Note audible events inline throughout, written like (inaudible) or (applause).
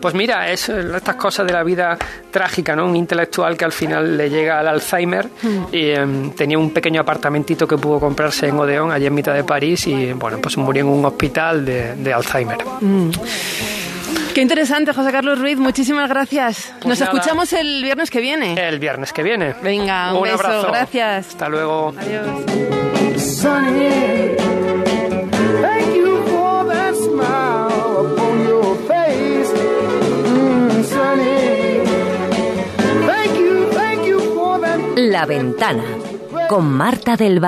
Pues mira, es estas cosas de la vida trágica, ¿no? Un intelectual que al final le llega al Alzheimer mm. y em, tenía un pequeño apartamentito que pudo comprarse en Odeón, allí en mitad de París, y bueno, pues murió en un hospital de, Alzheimer. Mm. Qué interesante, José Carlos Ruiz. Muchísimas gracias. Pues Nos escuchamos el viernes que viene. El viernes que viene. Venga, un, beso. Gracias. Hasta luego. Adiós. La ventana con Marta del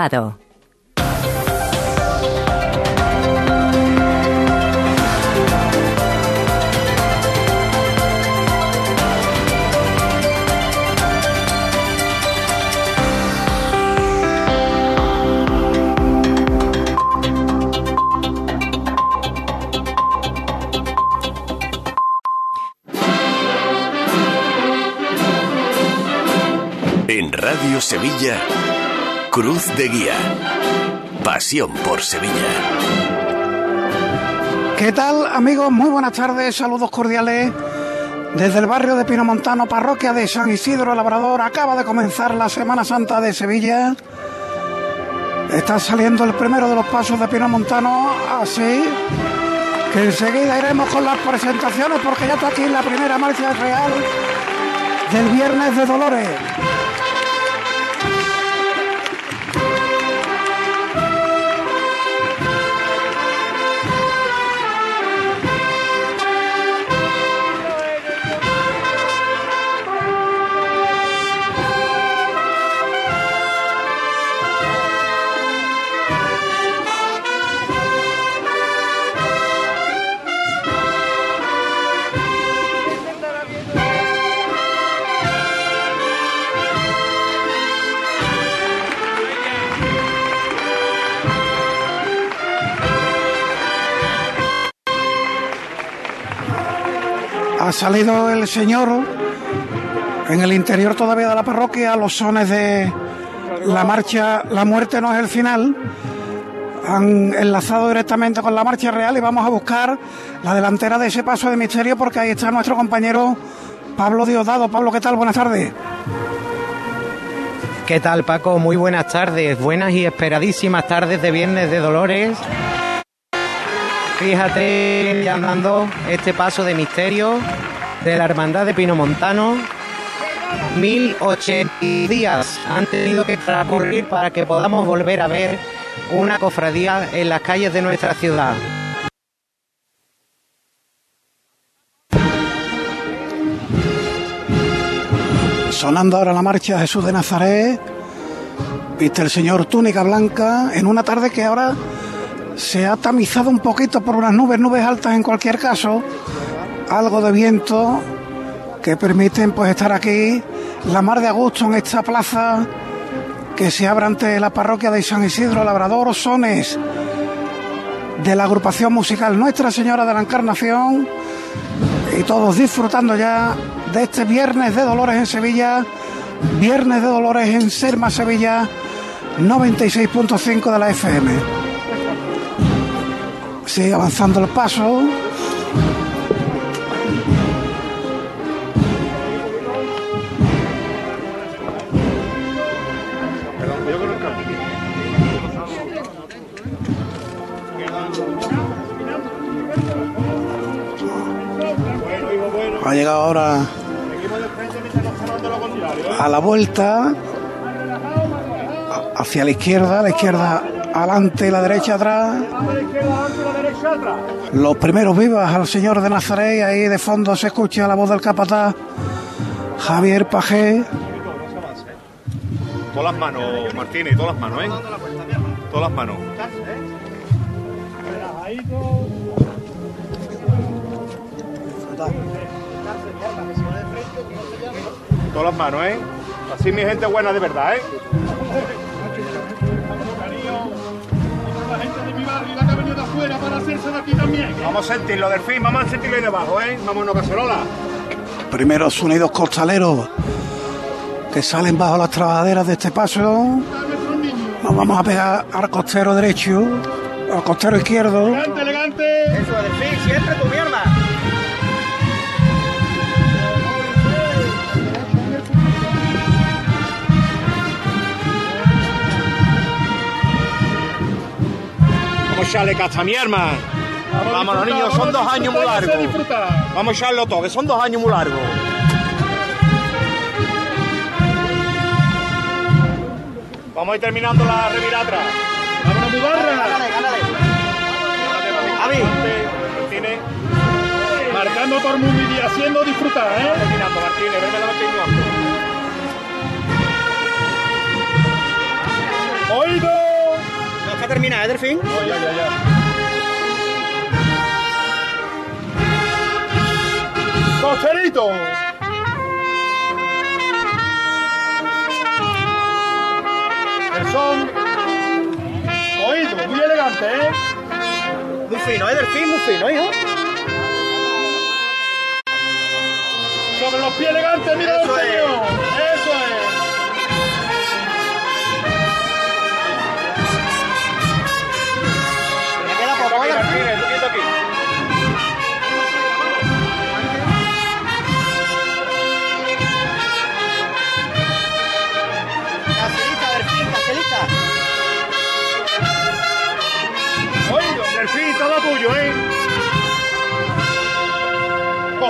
Vado. Radio Sevilla, Cruz de Guía. Pasión por Sevilla. ¿Qué tal amigos? Muy buenas tardes, saludos cordiales. Desde el barrio de Pinomontano, parroquia de San Isidro Labrador, acaba de comenzar la Semana Santa de Sevilla. Está saliendo el primero de los pasos de Pinomontano, así que enseguida iremos con las presentaciones porque ya está aquí la primera marcha real del Viernes de Dolores. Salido el señor en el interior todavía de la parroquia, los sones de la marcha La muerte no es el final. Han enlazado directamente con la marcha real y vamos a buscar la delantera de ese paso de misterio porque ahí está nuestro compañero Pablo Diosdado. Pablo, ¿qué tal? Buenas tardes. ¿Qué tal, Paco? Muy buenas tardes. Buenas y esperadísimas tardes de Viernes de Dolores. Fíjate andando este paso de misterio de la Hermandad de Pino Montano. 1080 días han tenido que transcurrir para que podamos volver a ver una cofradía en las calles de nuestra ciudad. Sonando ahora la marcha Jesús de Nazaret, viste el señor túnica blanca en una tarde que ahora se ha tamizado un poquito por unas nubes, nubes altas en cualquier caso, algo de viento que permiten pues estar aquí la mar de agosto en esta plaza que se abre ante la parroquia de San Isidro Labrador Sones de la agrupación musical Nuestra Señora de la Encarnación y todos disfrutando ya de este viernes de Dolores en Sevilla, viernes de Dolores en Serma Sevilla 96.5 de la FM. Sigue avanzando el paso. Llegado ahora a la vuelta hacia la izquierda, la izquierda adelante, la derecha atrás. Los primeros vivas al Señor de Nazaret, ahí de fondo se escucha la voz del capataz Javier Pajé. Todas las manos, Martínez, todas las manos, ¿eh? Todas las manos. Todas las manos, ¿eh? Así mi gente buena de verdad, ¿eh? Vamos a sentirlo del fin, vamos a sentirlo ahí debajo, ¿eh? Vámonos, cacerola. Primeros sonidos costaleros que salen bajo las trabajaderas de este paso. Nos vamos a pegar al costero derecho, al costero izquierdo. Elegante, elegante. Eso, del fin, siempre tu mierda. Echarle casta a mi hermano. Vámonos, niños, son dos años muy largos. Vamos a echarlo todo, que son dos años muy largos. Vamos a ir terminando la reviratra. ¡Vámonos, mi barra! Gánale. Martínez. Marcando todo el mundo y haciendo disfrutar, ¿eh? Terminando, Martínez, veme la terminando. ¡Oído! Terminada, ¿eh, Delfín? Ya, ya, ya. ¡Cocherito! El son. Oído, muy elegante, ¿eh? Muy fino, ¿eh, Delfín? Muy fino, hijo. Sobre los pies elegantes, mira Eso señor. Es.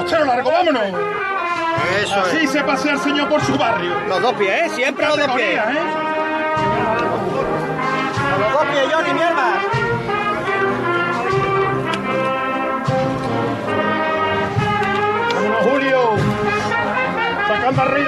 Costero largo, vámonos. Eso Así se pasea el señor por su barrio. Los dos pies, ¿eh? Siempre los dos pies. ¿eh? Los dos pies, Johnny, mi hermano. Vámonos, Julio. Sacando al rey.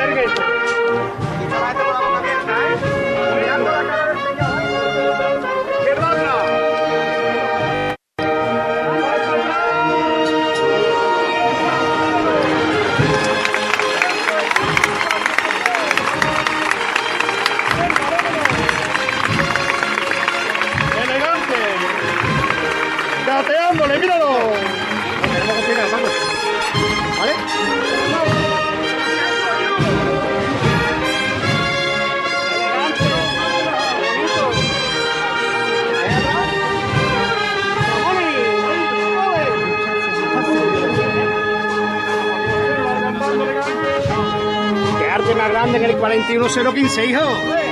Arte más grande que el 41015, hijo.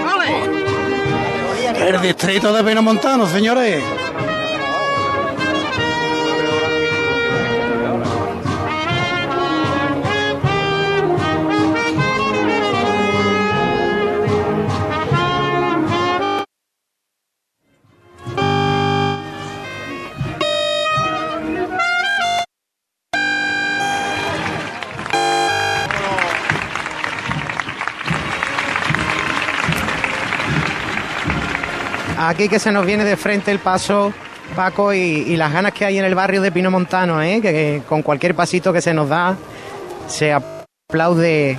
¡Vale! El distrito de Pinomontano, señores. Aquí que se nos viene de frente el paso, Paco, y, las ganas que hay en el barrio de Pino Montano, ¿eh? que, que con cualquier pasito que se nos da se aplaude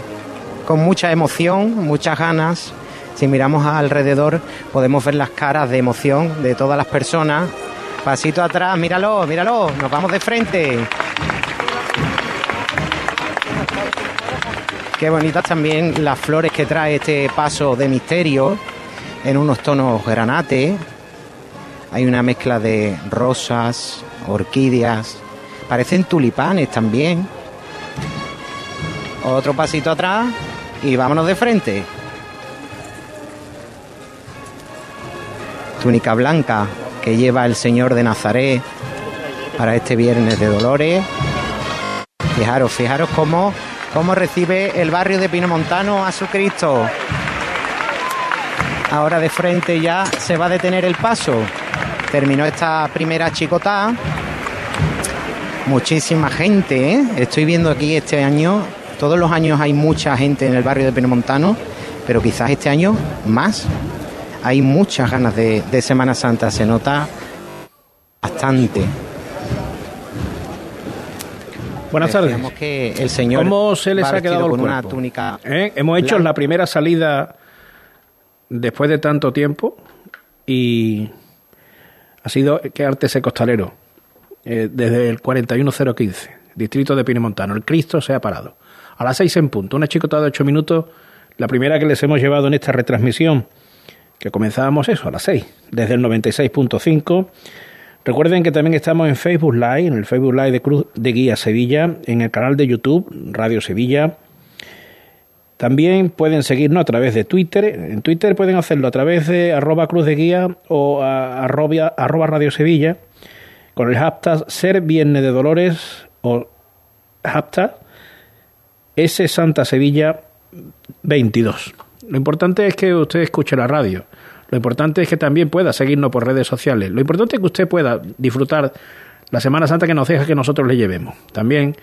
con mucha emoción, muchas ganas. Si miramos alrededor podemos ver las caras de emoción de todas las personas. Pasito atrás, míralo, míralo, nos vamos de frente. Qué bonitas también las flores que trae este paso de misterio en unos tonos granate. Hay una mezcla de rosas, orquídeas, parecen tulipanes también. Otro pasito atrás y vámonos de frente. Túnica blanca que lleva el Señor de Nazaret para este viernes de Dolores. Fijaros, fijaros cómo, cómo recibe el barrio de Pinomontano a su Cristo. Ahora de frente ya se va a detener el paso. Terminó esta primera chicotá. Muchísima gente, ¿eh? Estoy viendo aquí este año, todos los años hay mucha gente en el barrio de Penomontano, pero quizás este año más. Hay muchas ganas de, de Semana Santa, se nota bastante. Buenas tardes. Que el señor ¿Cómo se les ha quedado el con una túnica ¿Eh? Hemos hecho blanca. la primera salida después de tanto tiempo y ha sido que arte costalero eh, desde el 41015, distrito de Pinamontano. El Cristo se ha parado. A las seis en punto, una chicotada de ocho minutos, la primera que les hemos llevado en esta retransmisión, que comenzábamos eso, a las seis, desde el 96.5. Recuerden que también estamos en Facebook Live, en el Facebook Live de Cruz de Guía Sevilla, en el canal de YouTube Radio Sevilla, También pueden seguirnos a través de Twitter. En Twitter pueden hacerlo a través de arroba cruz de guía o arroba, arroba radio Sevilla con el hashtag ser viernes de dolores o hashtag S Santa Sevilla 22. Lo importante es que usted escuche la radio. Lo importante es que también pueda seguirnos por redes sociales. Lo importante es que usted pueda disfrutar la Semana Santa que nos deja que nosotros le llevemos. También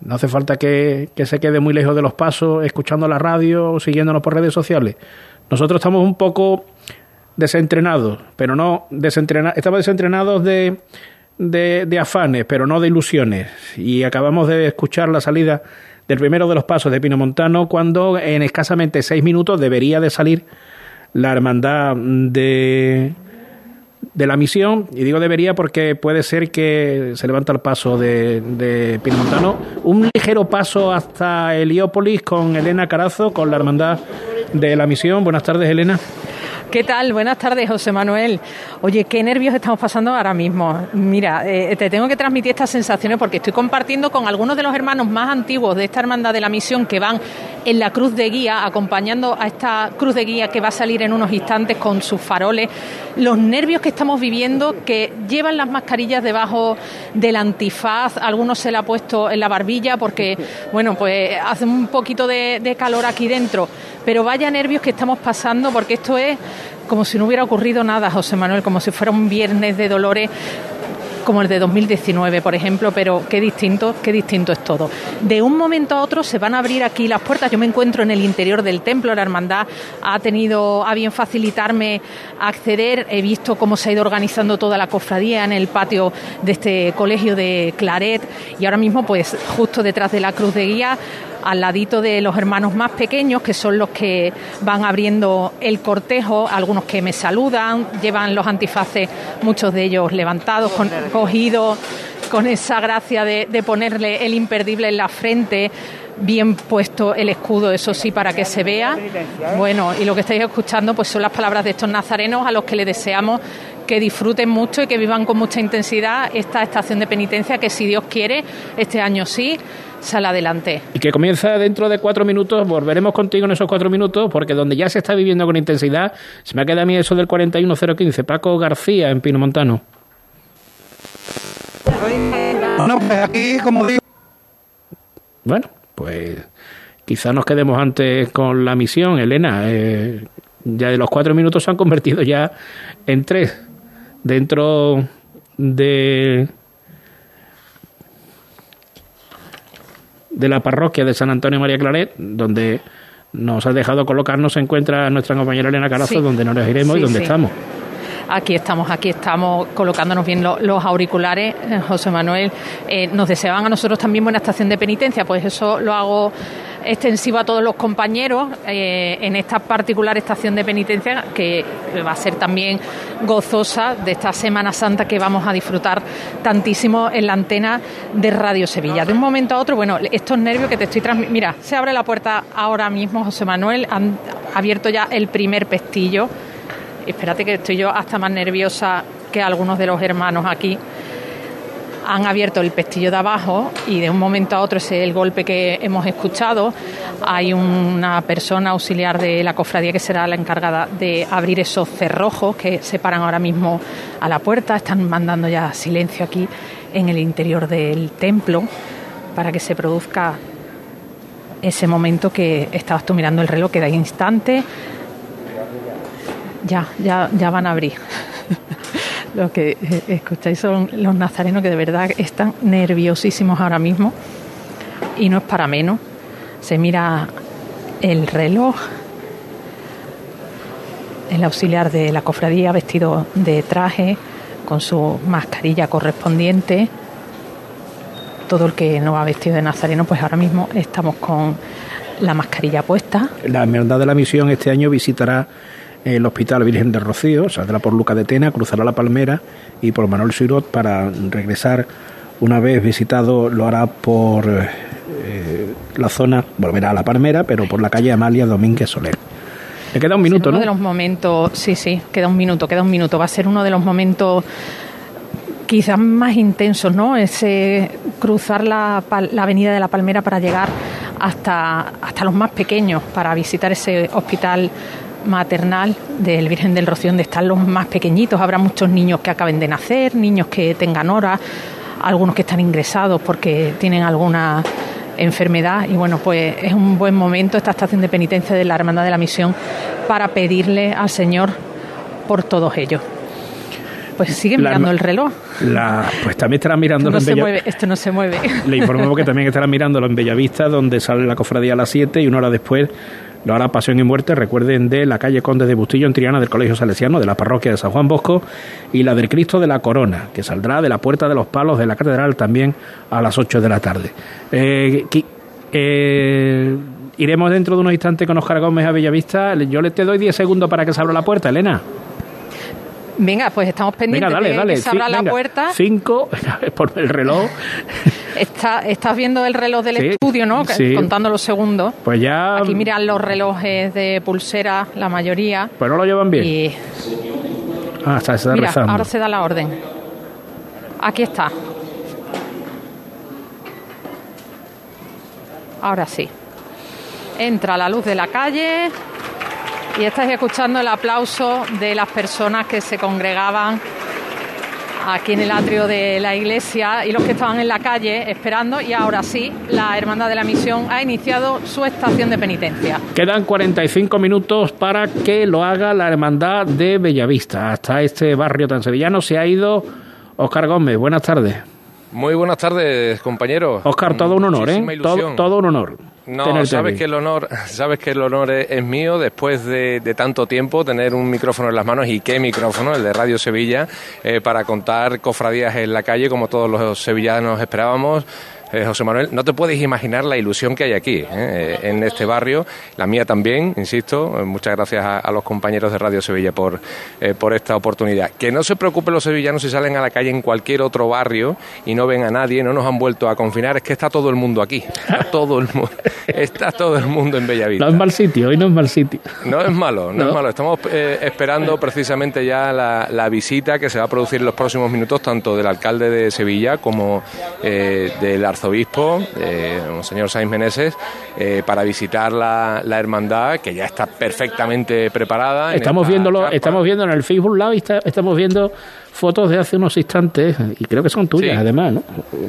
no hace falta que, se quede muy lejos de los pasos, escuchando la radio o siguiéndonos por redes sociales. Nosotros estamos un poco desentrenados, pero no desentrenados, estamos desentrenados de, de, de, afanes, pero no de ilusiones. Y acabamos de escuchar la salida del primero de los pasos de Pino Montano cuando en escasamente seis minutos debería de salir la hermandad de de la misión, y digo debería porque puede ser que se levanta el paso de, de un ligero paso hasta Heliópolis con Elena Carazo, con la hermandad de la misión. Buenas tardes, Elena. ¿Qué tal? Buenas tardes, José Manuel. Oye, qué nervios estamos pasando ahora mismo. Mira, eh, te tengo que transmitir estas sensaciones porque estoy compartiendo con algunos de los hermanos más antiguos de esta hermandad de la misión que van en la cruz de guía, acompañando a esta cruz de guía que va a salir en unos instantes con sus faroles, los nervios que estamos viviendo, que llevan las mascarillas debajo del antifaz, algunos se la ha puesto en la barbilla porque, (laughs) bueno, pues hace un poquito de calor aquí dentro. Pero vaya nervios que estamos pasando porque esto es como si no hubiera ocurrido nada, José Manuel, como si fuera un viernes de dolores como el de 2019, por ejemplo, pero qué distinto, qué distinto es todo. De un momento a otro se van a abrir aquí las puertas. Yo me encuentro en el interior del templo, la hermandad ha tenido a bien facilitarme acceder. He visto cómo se ha ido organizando toda la cofradía en el patio de este colegio de Claret y ahora mismo, pues, justo detrás de la cruz de guía al ladito de los hermanos más pequeños, que son los que van abriendo el cortejo, algunos que me saludan, llevan los antifaces, muchos de ellos levantados, cogidos, con esa gracia de, ponerle el imperdible en la frente, bien puesto el escudo, eso sí, para que se vea. Bueno, y lo que estáis escuchando pues son las palabras de estos nazarenos a los que le deseamos que disfruten mucho y que vivan con mucha intensidad esta estación de penitencia que si Dios quiere, este año sí, sale adelante. Y que comienza dentro de cuatro minutos, volveremos contigo en esos cuatro minutos, porque donde ya se está viviendo con intensidad, se me queda a mí eso del 41015, Paco García en Pino Montano. Bueno, pues aquí, como digo. Bueno, pues quizás nos quedemos antes con la misión, Elena. Eh, ya de los cuatro minutos se han convertido ya en tres dentro de de la parroquia de San Antonio María Claret, donde nos ha dejado colocarnos, se encuentra nuestra compañera Elena Carazo, donde nos iremos y donde estamos. Aquí estamos, aquí estamos colocándonos bien los, auriculares. Eh, José Manuel, eh, nos deseaban a nosotros también buena estación de penitencia, pues eso lo hago extensivo a todos los compañeros eh, en esta particular estación de penitencia que va a ser también gozosa de esta Semana Santa que vamos a disfrutar tantísimo en la antena de Radio Sevilla. De un momento a otro, bueno, estos nervios que te estoy transmitiendo. Mira, se abre la puerta ahora mismo, José Manuel, han abierto ya el primer pestillo. Espérate que estoy yo hasta más nerviosa que algunos de los hermanos aquí han abierto el pestillo de abajo y de un momento a otro ese es el golpe que hemos escuchado. Hay una persona auxiliar de la cofradía que será la encargada de abrir esos cerrojos que se paran ahora mismo a la puerta. Están mandando ya silencio aquí en el interior del templo para que se produzca ese momento que estabas tú mirando el reloj, que da instante. Ya, ya, ya van a abrir. (laughs) Lo que eh, escucháis son los nazarenos que de verdad están nerviosísimos ahora mismo y no es para menos. Se mira el reloj, el auxiliar de la cofradía vestido de traje con su mascarilla correspondiente. Todo el que no va vestido de nazareno, pues ahora mismo estamos con la mascarilla puesta. La Hermandad de la Misión este año visitará el Hospital Virgen de Rocío, saldrá por Luca de Tena, cruzará la Palmera y por Manuel Suirot para regresar una vez visitado lo hará por eh, la zona, volverá a la Palmera, pero por la calle Amalia Domínguez Soler. Le queda un minuto, uno de los momentos, sí, sí, queda un minuto, queda un minuto. Va a ser uno de los momentos quizás más intensos, ¿no? Ese cruzar la, la avenida de la Palmera para llegar hasta, hasta los más pequeños para visitar ese hospital maternal del Virgen del Rocío, donde están los más pequeñitos. Habrá muchos niños que acaben de nacer, niños que tengan horas, algunos que están ingresados porque tienen alguna enfermedad y bueno, pues es un buen momento esta estación de penitencia de la Hermandad de la Misión para pedirle al Señor por todos ellos. Pues sigue mirando el reloj. La, pues también estará mirando esto no se mueve, esto no se mueve. Le informamos que también estará mirándolo en Bellavista, donde sale la cofradía a las 7 y una hora después lo hará Pasión y Muerte, recuerden, de la calle Conde de Bustillo en Triana del Colegio Salesiano, de la parroquia de San Juan Bosco, y la del Cristo de la Corona, que saldrá de la Puerta de los Palos de la Catedral también a las 8 de la tarde. Eh, eh, iremos dentro de unos instantes con Oscar Gómez a Bellavista. Yo le te doy 10 segundos para que se abra la puerta, Elena. Venga, pues estamos pendientes dale, de dale. que se abra la puerta. Cinco, (laughs) por el reloj. (laughs) Está, estás viendo el reloj del Sí, estudio, ¿no? sí. Contando los segundos. Pues ya. Aquí miran los relojes de pulsera, la mayoría. Pues no lo llevan bien. Y Ah, está, se mira, rezando. ahora se da la orden. Aquí está. Ahora sí. Entra la luz de la calle y estáis escuchando el aplauso de las personas que se congregaban aquí en el atrio de la iglesia y los que estaban en la calle esperando y ahora sí, la Hermandad de la Misión ha iniciado su estación de penitencia. Quedan 45 minutos para que lo haga la Hermandad de Bellavista. Hasta este barrio tan sevillano se ha ido Oscar Gómez. Buenas tardes. Muy buenas tardes, compañeros. Oscar, todo un honor, ¿eh? Todo, un honor. No, sabes aquí. que el honor, (laughs) sabes que el honor es, es mío después de, de tanto tiempo tener un micrófono en las manos y qué micrófono, el de Radio Sevilla, eh, para contar cofradías en la calle como todos los sevillanos esperábamos. Eh, José Manuel, no te puedes imaginar la ilusión que hay aquí, eh, en este barrio, la mía también, insisto. Eh, Muchas gracias a, a los compañeros de Radio Sevilla por, eh, por esta oportunidad. Que no se preocupen los sevillanos si salen a la calle en cualquier otro barrio y no ven a nadie, no nos han vuelto a confinar, es que está todo el mundo aquí, está todo el, mu- (laughs) está todo el mundo en Bellavista. No es mal sitio, hoy no es mal sitio. No es malo, no, No. es malo. Estamos eh, esperando precisamente ya la, la visita que se va a producir en los próximos minutos, tanto del alcalde de Sevilla como eh, del arzobispo, eh, señor Sainz Meneses, eh, para visitar la, la hermandad, que ya está perfectamente preparada. Estamos esta viéndolo, estamos viendo en el Facebook Live, está- estamos viendo fotos de hace unos instantes y creo que son tuyas, Sí. además, ¿no?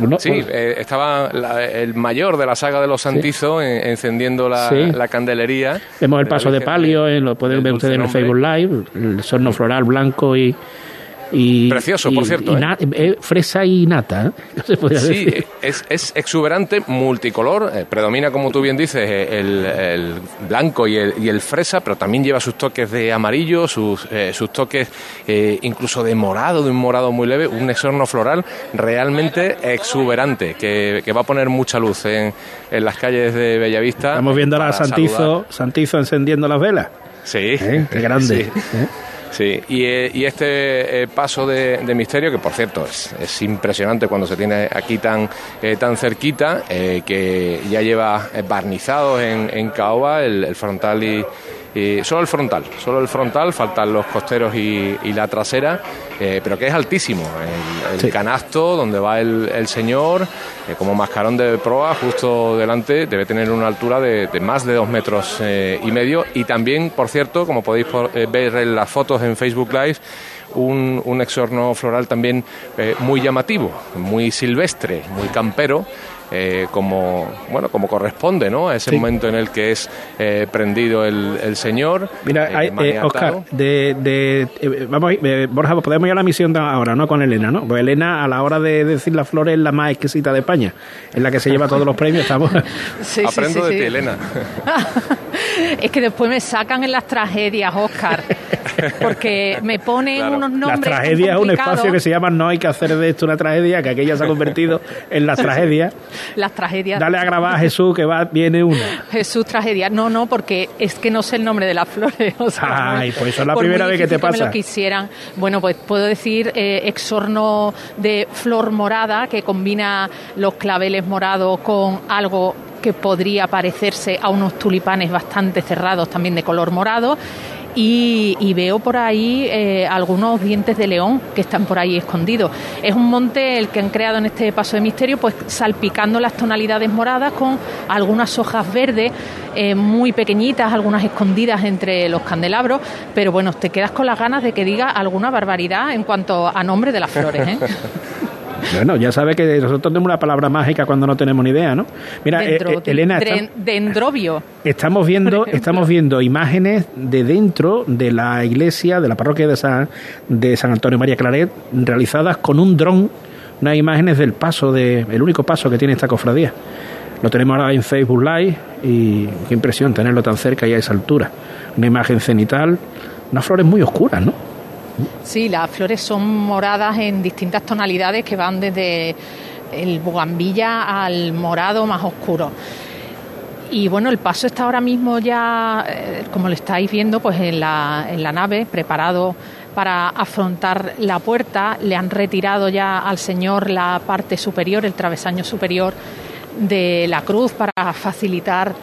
No, Sí, eh, estaba la- el mayor de la saga de los Santizos en- encendiendo la, Sí. la candelería. Vemos el paso de palio, eh, lo pueden ver ustedes en el. Facebook Live, el sorno floral blanco y... y Precioso, por cierto, y ¿eh? na- eh, fresa y nata, ¿eh? (laughs) ¿Qué se podría Sí, decir? es, es exuberante, multicolor, eh, predomina, como tú bien dices, eh, el, el blanco y el, y el fresa, pero también lleva sus toques de amarillo, sus, eh, sus toques eh, incluso de morado, de un morado muy leve, un exorno floral realmente exuberante, que, que va a poner mucha luz en, en las calles de Bellavista. Estamos viendo a Santizo, saludar. Santizo encendiendo las velas. Sí, ¿eh? Qué grande. Sí. Sí, y, eh, este eh, paso de, misterio, que por cierto es, es impresionante cuando se tiene aquí tan, eh, tan cerquita, eh, que ya lleva barnizado en, en caoba el, el frontal y, Solo el frontal, solo el frontal, faltan los costeros y, y la trasera, eh, pero que es altísimo. El, el Sí. canasto donde va el, el señor, eh, como mascarón de proa, justo delante, debe tener una altura de, de más de dos metros eh, y medio. Y también, por cierto, como podéis por- ver en las fotos en Facebook Live, un, un exorno floral también muy llamativo, muy silvestre, muy campero. Eh, como bueno como corresponde ¿no? a ese Sí. momento en el que es eh, prendido el, el señor Mira, eh, hay- eh. Oscar, de, de, eh, vamos, eh, Borja, podemos ir a la misión de ahora, ¿no? Con Elena, ¿no? Pues Elena, a la hora de decir las flores, es la más exquisita de España, es la que se lleva todos los premios. Estamos. (laughs) Sí, sí, aprendo sí, de sí. ti Elena (laughs) (laughs) Es que después me sacan en las tragedias, Oscar, porque me ponen Claro. unos Las nombres tan tragedias es un espacio que se llama No hay que hacer de esto una tragedia, que aquella se ha convertido en las tragedias. Las tragedias. Dale a grabar a Jesús que va, viene una. Jesús tragedia. No, no, porque es que no sé el nombre de las (laughs) flores. o sea, Ay, pues eso es la primera vez que te difícil me pasa. lo quisieran. Bueno, pues puedo decir eh, exorno de flor morada que combina los claveles morados con algo que podría parecerse a unos tulipanes bastante cerrados también de color morado y, veo por ahí eh, algunos dientes de león que están por ahí escondidos. Es un monte el que han creado en este paso de misterio, pues salpicando las tonalidades moradas con algunas hojas verdes eh, muy pequeñitas, algunas escondidas entre los candelabros, pero bueno, te quedas con las ganas de que diga alguna barbaridad en cuanto a nombre de las flores. ¿eh? (laughs) Bueno, ya sabe que nosotros tenemos una palabra mágica cuando no tenemos ni idea, ¿no? Mira, eh, eh, Elena, dendrovio. Estamos (laughs) viendo, estamos viendo imágenes de dentro de la iglesia de la parroquia de San de San Antonio María Claret realizadas con un dron, unas imágenes del paso de el único paso que tiene esta cofradía. Lo tenemos ahora en Facebook Live y qué impresión tenerlo tan cerca y a esa altura. Una imagen cenital, unas flores muy oscuras, ¿no? Sí, las flores son moradas en distintas tonalidades que van desde el bugambilla al morado más oscuro. Y bueno, el paso está ahora mismo ya, eh, como lo estáis viendo, pues en la, en la nave, preparado para afrontar la puerta. Le han retirado ya al Señor la parte superior, el travesaño superior de la cruz para facilitar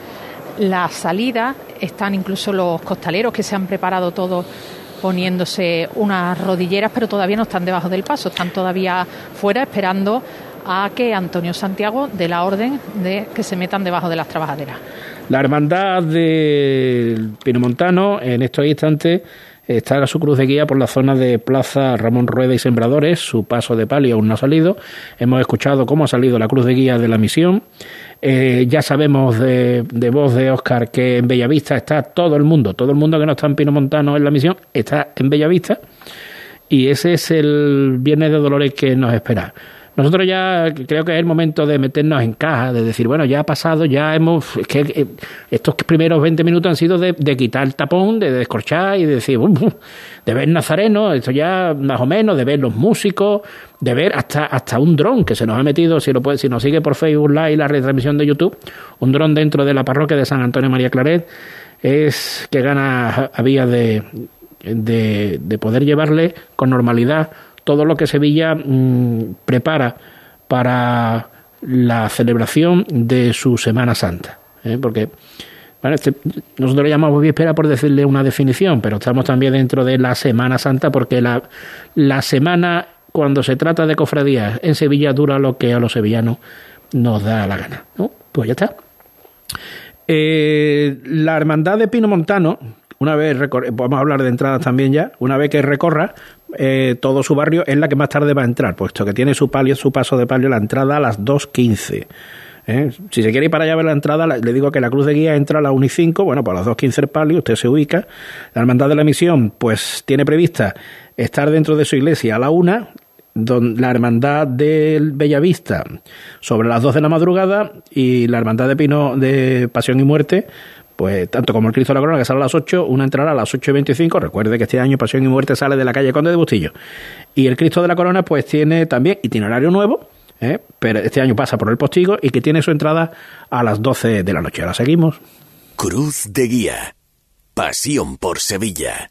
la salida. Están incluso los costaleros que se han preparado todos poniéndose unas rodilleras, pero todavía no están debajo del paso, están todavía fuera esperando a que Antonio Santiago dé la orden de que se metan debajo de las trabajaderas. La hermandad del Pinomontano en estos instantes está a su cruz de guía por la zona de Plaza Ramón Rueda y Sembradores. Su paso de palio aún no ha salido. Hemos escuchado cómo ha salido la cruz de guía de la misión. Eh, ya sabemos de, de, voz de Oscar que en Bellavista está todo el mundo, todo el mundo que no está en Pino Montano en la misión está en Bellavista y ese es el Viernes de Dolores que nos espera. Nosotros ya creo que es el momento de meternos en caja, de decir, bueno, ya ha pasado, ya hemos. Es que eh, estos primeros 20 minutos han sido de, quitar el tapón, de descorchar y de decir, de ver Nazareno, esto ya más o menos, de ver los músicos, de ver hasta, hasta un dron que se nos ha metido, si, lo puede, si nos sigue por Facebook Live la retransmisión de YouTube, un dron dentro de la parroquia de San Antonio María Claret, es que gana había de, de, de poder llevarle con normalidad todo lo que Sevilla mm, prepara para la celebración de su Semana Santa. ¿eh? Porque este, nosotros le llamamos víspera por decirle una definición, pero estamos también dentro de la Semana Santa porque la, la semana, cuando se trata de cofradías, en Sevilla dura lo que a los sevillanos nos da la gana. ¿no? Pues ya está. Eh, la hermandad de Pino Montano, una vez, vamos a hablar de entradas también ya, una vez que recorra eh, todo su barrio, es la que más tarde va a entrar, puesto que tiene su palio, su paso de palio, la entrada a las 2.15. ¿eh? Si se quiere ir para allá a ver la entrada, le digo que la cruz de guía entra a las 1 y 5, bueno, pues a las 2.15 el palio, usted se ubica. La hermandad de la misión, pues tiene prevista estar dentro de su iglesia a la 1, la hermandad del Bellavista sobre las 2 de la madrugada y la hermandad de Pino de Pasión y Muerte pues tanto como el Cristo de la Corona, que sale a las 8, una entrará a las 8 y 25. Recuerde que este año Pasión y Muerte sale de la calle Conde de Bustillo. Y el Cristo de la Corona, pues tiene también itinerario nuevo, ¿eh? pero este año pasa por el postigo y que tiene su entrada a las 12 de la noche. Ahora seguimos. Cruz de Guía. Pasión por Sevilla.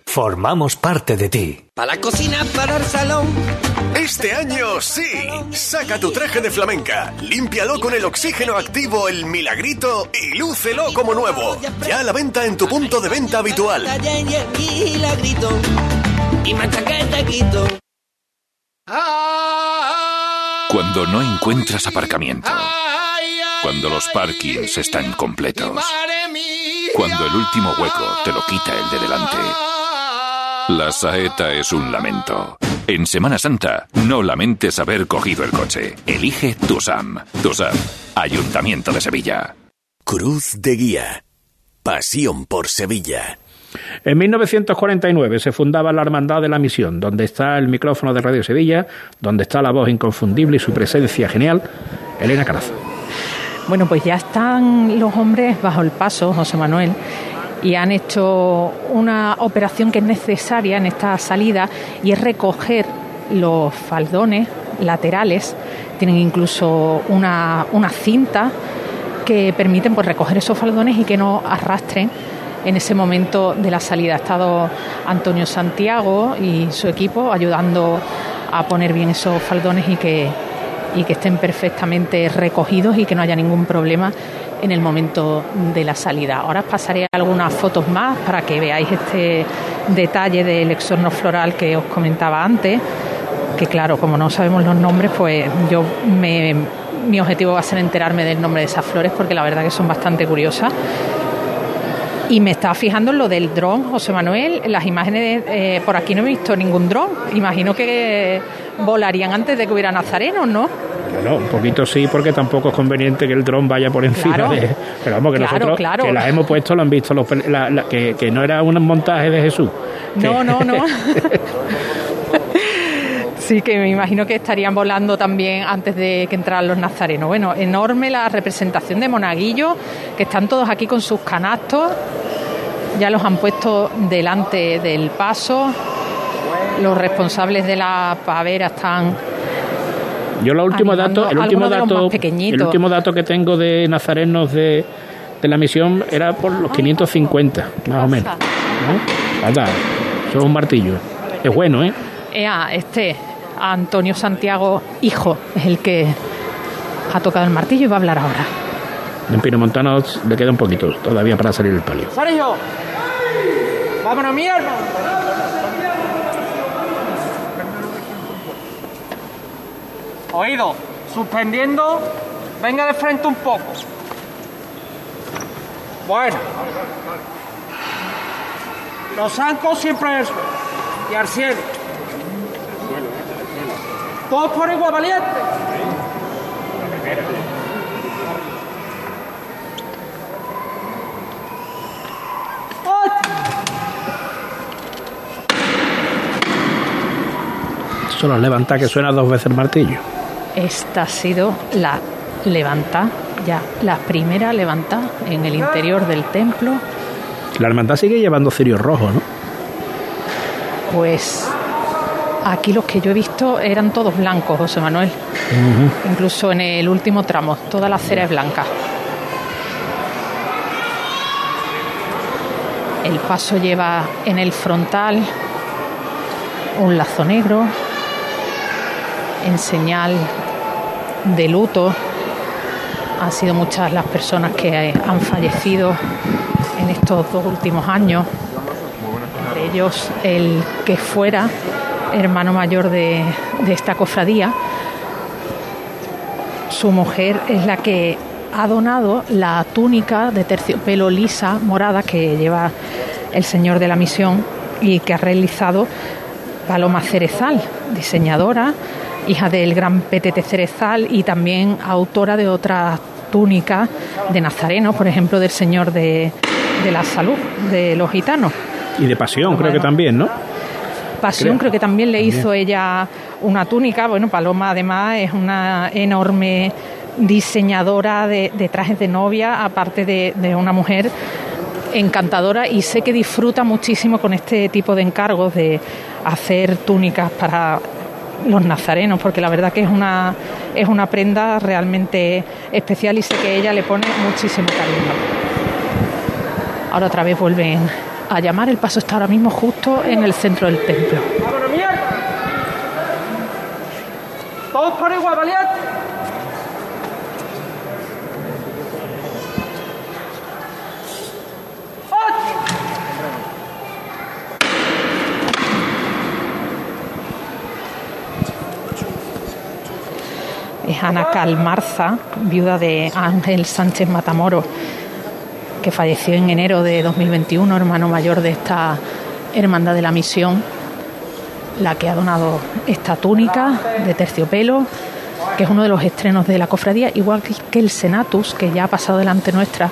Formamos parte de ti. Para la cocina, para el salón. Este año sí. Saca tu traje de flamenca, límpialo con el oxígeno activo El Milagrito y lúcelo como nuevo. Ya a la venta en tu punto de venta habitual. Cuando no encuentras aparcamiento. Cuando los parkings están completos. Cuando el último hueco te lo quita el de delante. La saeta es un lamento. En Semana Santa, no lamentes haber cogido el coche. Elige Tusam. Tusam, Ayuntamiento de Sevilla. Cruz de Guía. Pasión por Sevilla. En 1949 se fundaba la Hermandad de la Misión, donde está el micrófono de Radio Sevilla, donde está la voz inconfundible y su presencia genial, Elena Carazo. Bueno, pues ya están los hombres bajo el paso, José Manuel, y han hecho una operación que es necesaria en esta salida y es recoger los faldones laterales. Tienen incluso una, una cinta que permiten pues, recoger esos faldones y que no arrastren en ese momento de la salida. Ha estado Antonio Santiago y su equipo ayudando a poner bien esos faldones y que, y que estén perfectamente recogidos y que no haya ningún problema en el momento de la salida. Ahora os pasaré algunas fotos más para que veáis este detalle del exorno floral que os comentaba antes, que claro, como no sabemos los nombres, pues yo me, mi objetivo va a ser enterarme del nombre de esas flores porque la verdad que son bastante curiosas. Y me estaba fijando en lo del dron, José Manuel. Las imágenes, de, eh, por aquí no he visto ningún dron. Imagino que volarían antes de que hubiera nazarenos, ¿no? Bueno, un poquito sí, porque tampoco es conveniente que el dron vaya por encima Claro. de. Pero vamos, que Claro, nosotros claro. que las hemos puesto, lo han visto, los la- la- que, que no era un montaje de Jesús. No, no, no. (laughs) Sí, que me imagino que estarían volando también antes de que entraran los nazarenos. Bueno, enorme la representación de Monaguillo, que están todos aquí con sus canastos. Ya los han puesto delante del paso. Los responsables de la pavera están Yo el último Animando dato, el último los dato, el último dato que tengo de nazarenos de, de la misión era por los 550, más o menos. ¿no? Anda, eso es un martillo. Es bueno, ¿eh? Ea, este Antonio Santiago, hijo, es el que ha tocado el martillo y va a hablar ahora. En Pino Montano le queda un poquito todavía para salir el palio. Sergio, vámonos, mierda. Oído, suspendiendo, venga de frente un poco. Bueno. Los zancos siempre eso. Y al cielo. Todos por igual valiente. Solo levanta que suena dos veces el martillo. Esta ha sido la levanta, ya la primera levanta en el interior del templo. La hermandad sigue llevando cirios rojos, ¿no? Pues aquí los que yo he visto eran todos blancos, José Manuel. Incluso en el último tramo, toda la cera es blanca. El paso lleva en el frontal un lazo negro en señal de luto. Han sido muchas las personas que han fallecido en estos dos últimos años. Entre ellos el que fuera hermano mayor de, de esta cofradía. Su mujer es la que ha donado la túnica de terciopelo lisa morada que lleva el señor de la misión y que ha realizado Paloma Cerezal, diseñadora, hija del gran PTT Cerezal y también autora de otras túnicas de Nazareno, por ejemplo, del Señor de, de la Salud, de los gitanos. Y de pasión, creo que también, ¿no? Pasión Creo. creo que también le También. hizo ella una túnica. Bueno, Paloma además es una enorme diseñadora de, de trajes de novia, aparte de, de una mujer encantadora y sé que disfruta muchísimo con este tipo de encargos de hacer túnicas para los nazarenos, porque la verdad que es una, es una prenda realmente especial y sé que ella le pone muchísimo cariño. Ahora otra vez vuelven a llamar, el paso está ahora mismo justo en el centro del templo. ¡Vámonos, mierda! Todos por igual valiente. es Ana Calmarza, viuda de Ángel Sánchez Matamoro, que falleció en enero de 2021, hermano mayor de esta hermandad de la misión, la que ha donado esta túnica de terciopelo, que es uno de los estrenos de la cofradía, igual que el Senatus, que ya ha pasado delante nuestra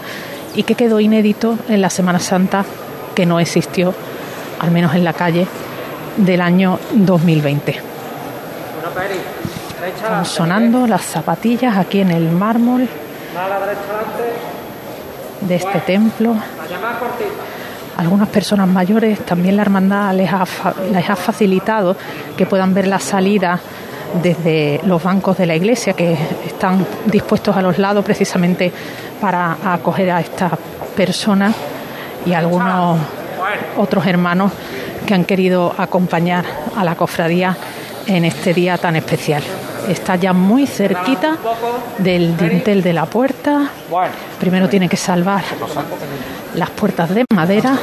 y que quedó inédito en la Semana Santa, que no existió, al menos en la calle, del año 2020. Sonando las zapatillas aquí en el mármol de este templo. Algunas personas mayores también la hermandad les ha, les ha facilitado que puedan ver la salida desde los bancos de la iglesia que están dispuestos a los lados precisamente para acoger a estas personas y algunos otros hermanos que han querido acompañar a la cofradía en este día tan especial. Está ya muy cerquita del dintel de la puerta. Primero tiene que salvar las puertas de madera.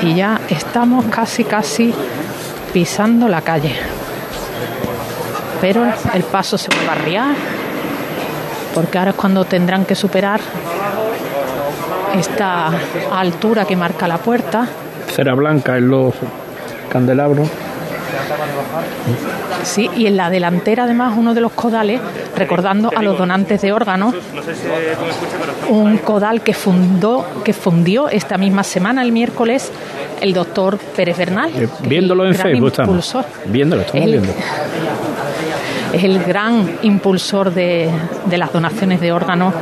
Y ya estamos casi, casi pisando la calle. Pero el paso se va a arriar, porque ahora es cuando tendrán que superar esta altura que marca la puerta. Cera blanca en los candelabros. Sí, y en la delantera además uno de los codales, recordando a los donantes de órganos, un codal que fundó, que fundió esta misma semana, el miércoles, el doctor Pérez Bernal. Eh, viéndolo en Facebook estamos. Viéndolo, estamos viendo. Es el gran impulsor de, de las donaciones de órganos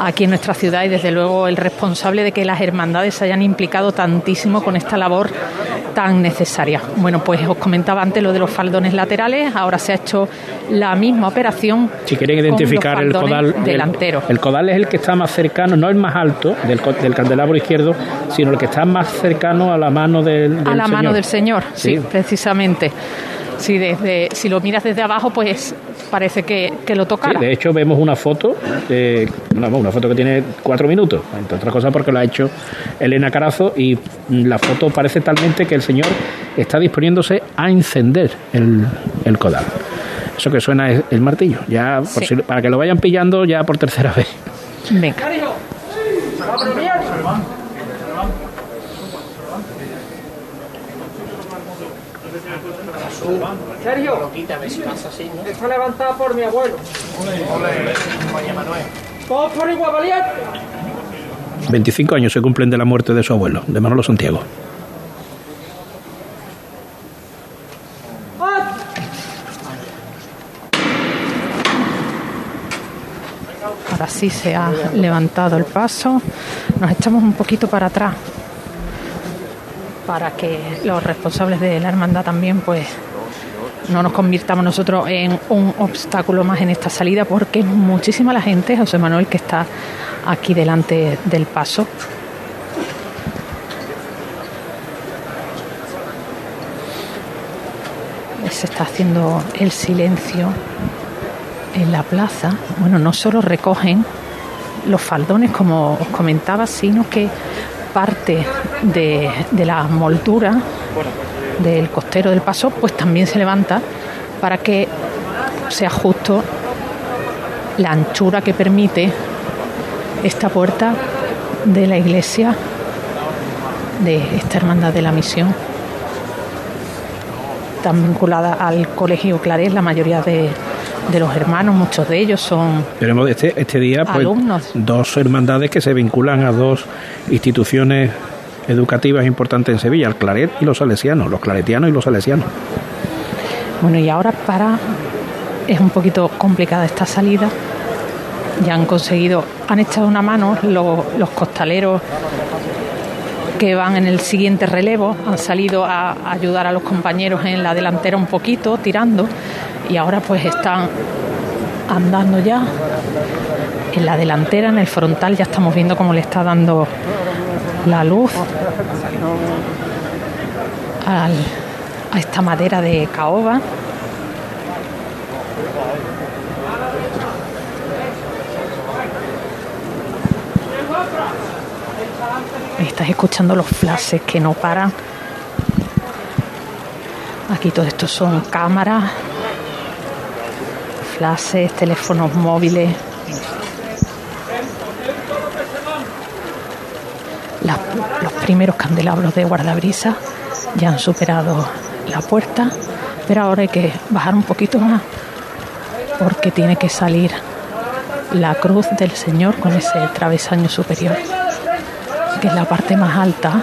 aquí en nuestra ciudad y desde luego el responsable de que las hermandades se hayan implicado tantísimo con esta labor tan necesaria. Bueno, pues os comentaba antes lo de los faldones laterales, ahora se ha hecho la misma operación. Si quieren identificar el codal delantero. El, codal es el que está más cercano, no el más alto del, del candelabro izquierdo, sino el que está más cercano a la mano del, a la mano del señor, sí, precisamente. Si, desde, si lo miras desde abajo, pues parece que, lo toca. de hecho, vemos una foto, de, una, foto que tiene cuatro minutos, entre otras cosas porque la ha hecho Elena Carazo, y la foto parece talmente que el señor está disponiéndose a encender el, el codal. Eso que suena es el martillo, ya para que lo vayan pillando ya por tercera (laughs) vez. Venga. Sergio, lo quita, a ver si pasa así, ¿no? Está levantada por mi abuelo. Todos por igual valiente. 25 años se cumplen de la muerte de su abuelo, de Manolo Santiago. Ahora sí se ha levantado el paso. Nos echamos un poquito para atrás para que los responsables de la hermandad también pues no nos convirtamos nosotros en un obstáculo más en esta salida porque muchísima la gente, José Manuel, que está aquí delante del paso. Se está haciendo el silencio en la plaza. Bueno, no solo recogen los faldones, como os comentaba, sino que parte de, la moldura del costero del paso, pues también se levanta para que sea justo la anchura que permite esta puerta de la iglesia de esta hermandad de la misión tan vinculada al colegio Clarés la mayoría de, de los hermanos, muchos de ellos son Tenemos este, este día pues, alumnos. dos hermandades que se vinculan a dos instituciones educativas importantes en Sevilla, el Claret y los salesianos, los claretianos y los salesianos. Bueno, y ahora para es un poquito complicada esta salida. Ya han conseguido, han echado una mano los, los costaleros que van en el siguiente relevo, han salido a ayudar a los compañeros en la delantera un poquito, tirando, y ahora pues están andando ya en la delantera, en el frontal, ya estamos viendo cómo le está dando la luz a esta madera de caoba. Estás escuchando los flashes que no paran. Aquí todo esto son cámaras flashes, teléfonos móviles. los primeros candelabros de guardabrisa ya han superado la puerta, pero ahora hay que bajar un poquito más porque tiene que salir la cruz del Señor con ese travesaño superior, que es la parte más alta,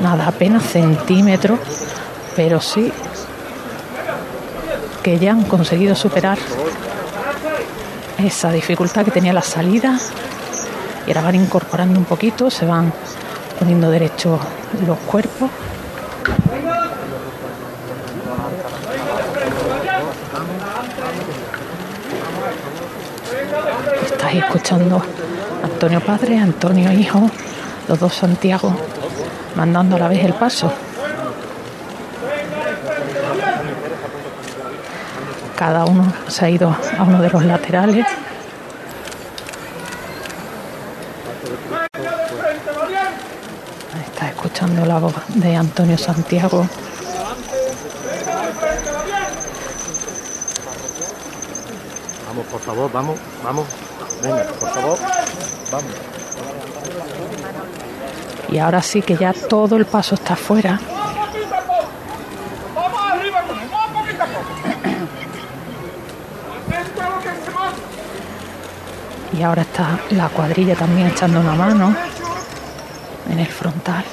nada, apenas centímetros, pero sí que ya han conseguido superar esa dificultad que tenía la salida y ahora van incorporando un poquito, se van poniendo derechos los cuerpos. Estáis escuchando Antonio Padre, Antonio Hijo, los dos Santiago, mandando a la vez el paso. Cada uno se ha ido a uno de los laterales. Está de Antonio Santiago. Vamos, por favor, vamos, vamos. Venga, por favor, vamos. Y ahora sí que ya todo el paso está afuera. Y ahora está la cuadrilla también echando una mano en el frontal.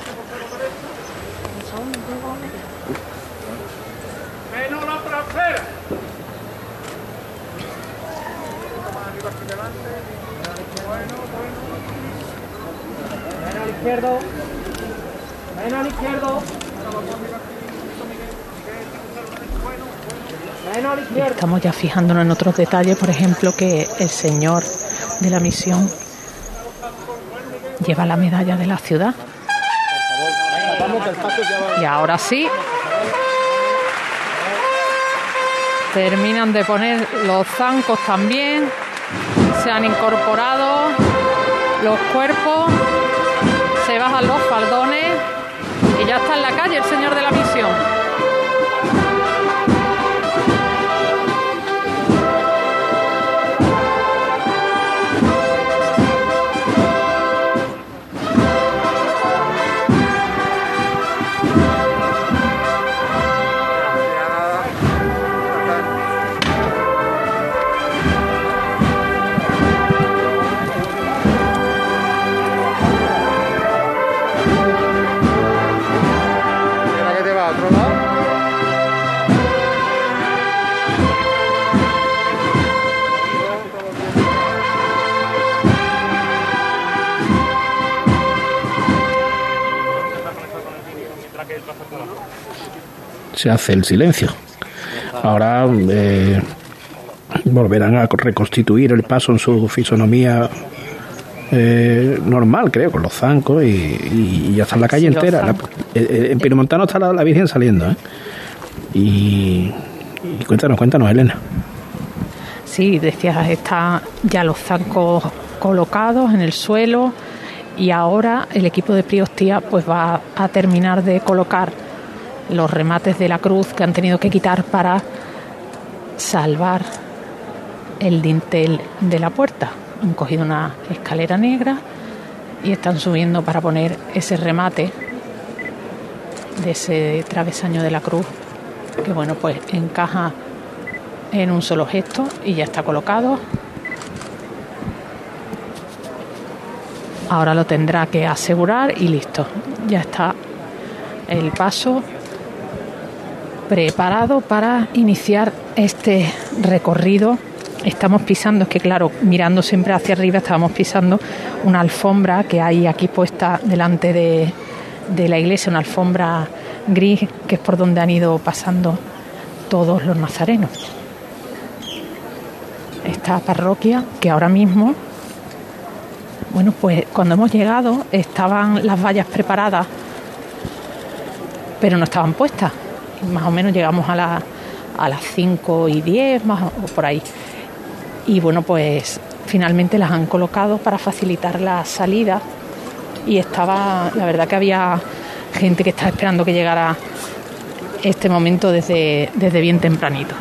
izquierdo. Ven al izquierdo. Estamos ya fijándonos en otros detalles, por ejemplo, que el señor de la misión lleva la medalla de la ciudad. Y ahora sí, terminan de poner los zancos también, se han incorporado los cuerpos, se bajan los faldones y ya está en la calle el señor de la misión. Se hace el silencio. Ahora eh, volverán a reconstituir el paso en su fisonomía eh, normal, creo, con los zancos y, ya está la calle entera. Eh, en Pinomontano está la, Virgen saliendo. Y, cuéntanos, cuéntanos, Elena. Sí, decías, está ya los zancos colocados en el suelo y ahora el equipo de Priostía pues va a terminar de colocar los remates de la cruz que han tenido que quitar para salvar el dintel de la puerta. Han cogido una escalera negra y están subiendo para poner ese remate de ese travesaño de la cruz que bueno pues encaja en un solo gesto y ya está colocado. Ahora lo tendrá que asegurar y listo. Ya está el paso preparado para iniciar este recorrido. Estamos pisando, es que claro, mirando siempre hacia arriba, estábamos pisando una alfombra que hay aquí puesta delante de, la iglesia, una alfombra gris, que es por donde han ido pasando todos los nazarenos. Esta parroquia que ahora mismo, bueno, pues cuando hemos llegado estaban las vallas preparadas, pero no estaban puestas más o menos llegamos a, la, a las 5 y 10, más o por ahí. Y bueno, pues finalmente las han colocado para facilitar la salida y estaba, la verdad que había gente que estaba esperando que llegara este momento desde, desde bien tempranito.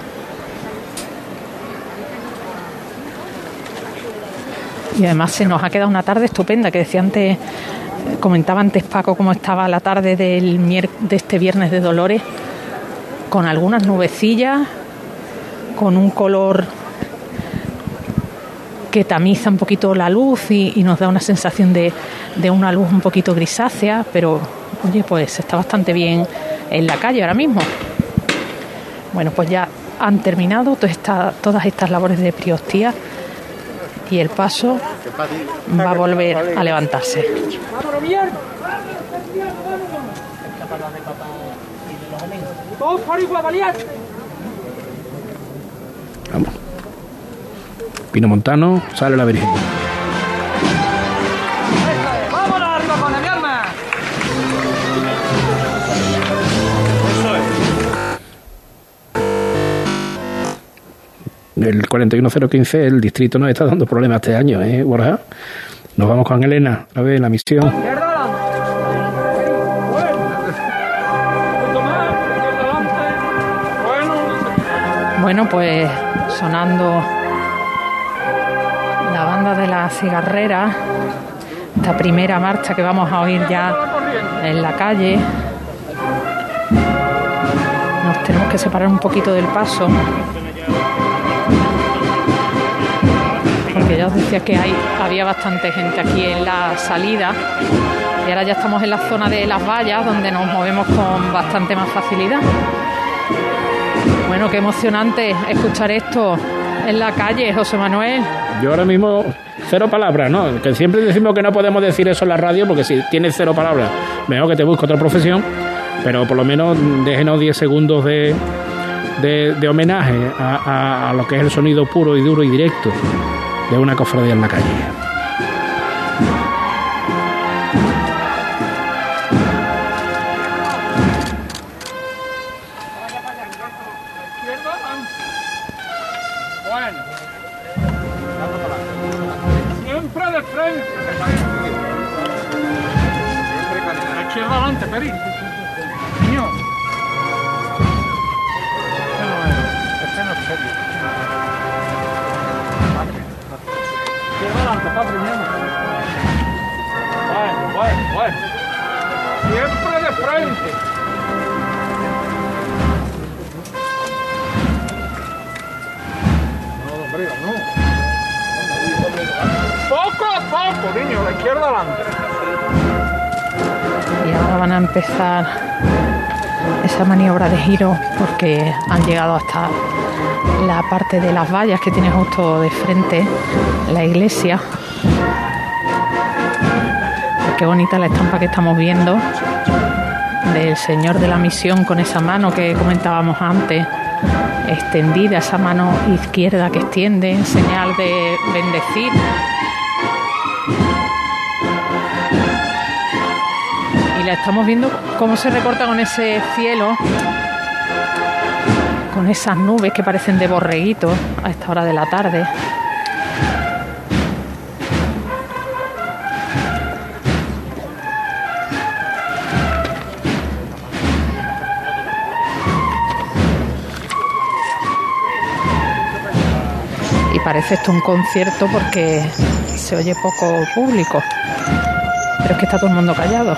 Y además se nos ha quedado una tarde estupenda, que decía antes, eh, comentaba antes Paco cómo estaba la tarde del, de este viernes de Dolores con algunas nubecillas, con un color que tamiza un poquito la luz y, nos da una sensación de, de, una luz un poquito grisácea, pero oye, pues está bastante bien en la calle ahora mismo. Bueno, pues ya han terminado todas estas labores de priostía y el paso va a volver a levantarse. Vamos. Pino Montano, sale la Virgen. El 41015, el distrito nos está dando problemas este año, ¿eh, Borja? Nos vamos con Elena, a ver la misión. Bueno, pues sonando la banda de la cigarrera, esta primera marcha que vamos a oír ya en la calle. Nos tenemos que separar un poquito del paso. Porque ya os decía que había bastante gente aquí en la salida y ahora ya estamos en la zona de las vallas donde nos movemos con bastante más facilidad. Qué emocionante escuchar esto en la calle, José Manuel. Yo ahora mismo cero palabras, ¿no? Que siempre decimos que no podemos decir eso en la radio porque si tienes cero palabras, mejor que te busque otra profesión, pero por lo menos déjenos 10 segundos de, de, homenaje a, a lo que es el sonido puro y duro y directo de una cofradía en la calle. Han llegado hasta la parte de las vallas que tiene justo de frente la iglesia. Qué bonita la estampa que estamos viendo del Señor de la Misión con esa mano que comentábamos antes, extendida, esa mano izquierda que extiende, señal de bendecir la estamos viendo cómo se recorta con ese cielo, con esas nubes que parecen de borreguitos a esta hora de la tarde. Y parece esto un concierto porque se oye poco público, pero es que está todo el mundo callado.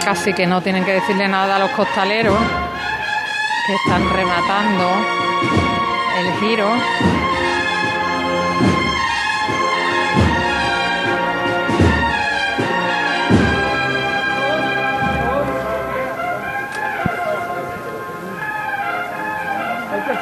Casi que no tienen que decirle nada a los costaleros que están rematando el giro. Hay que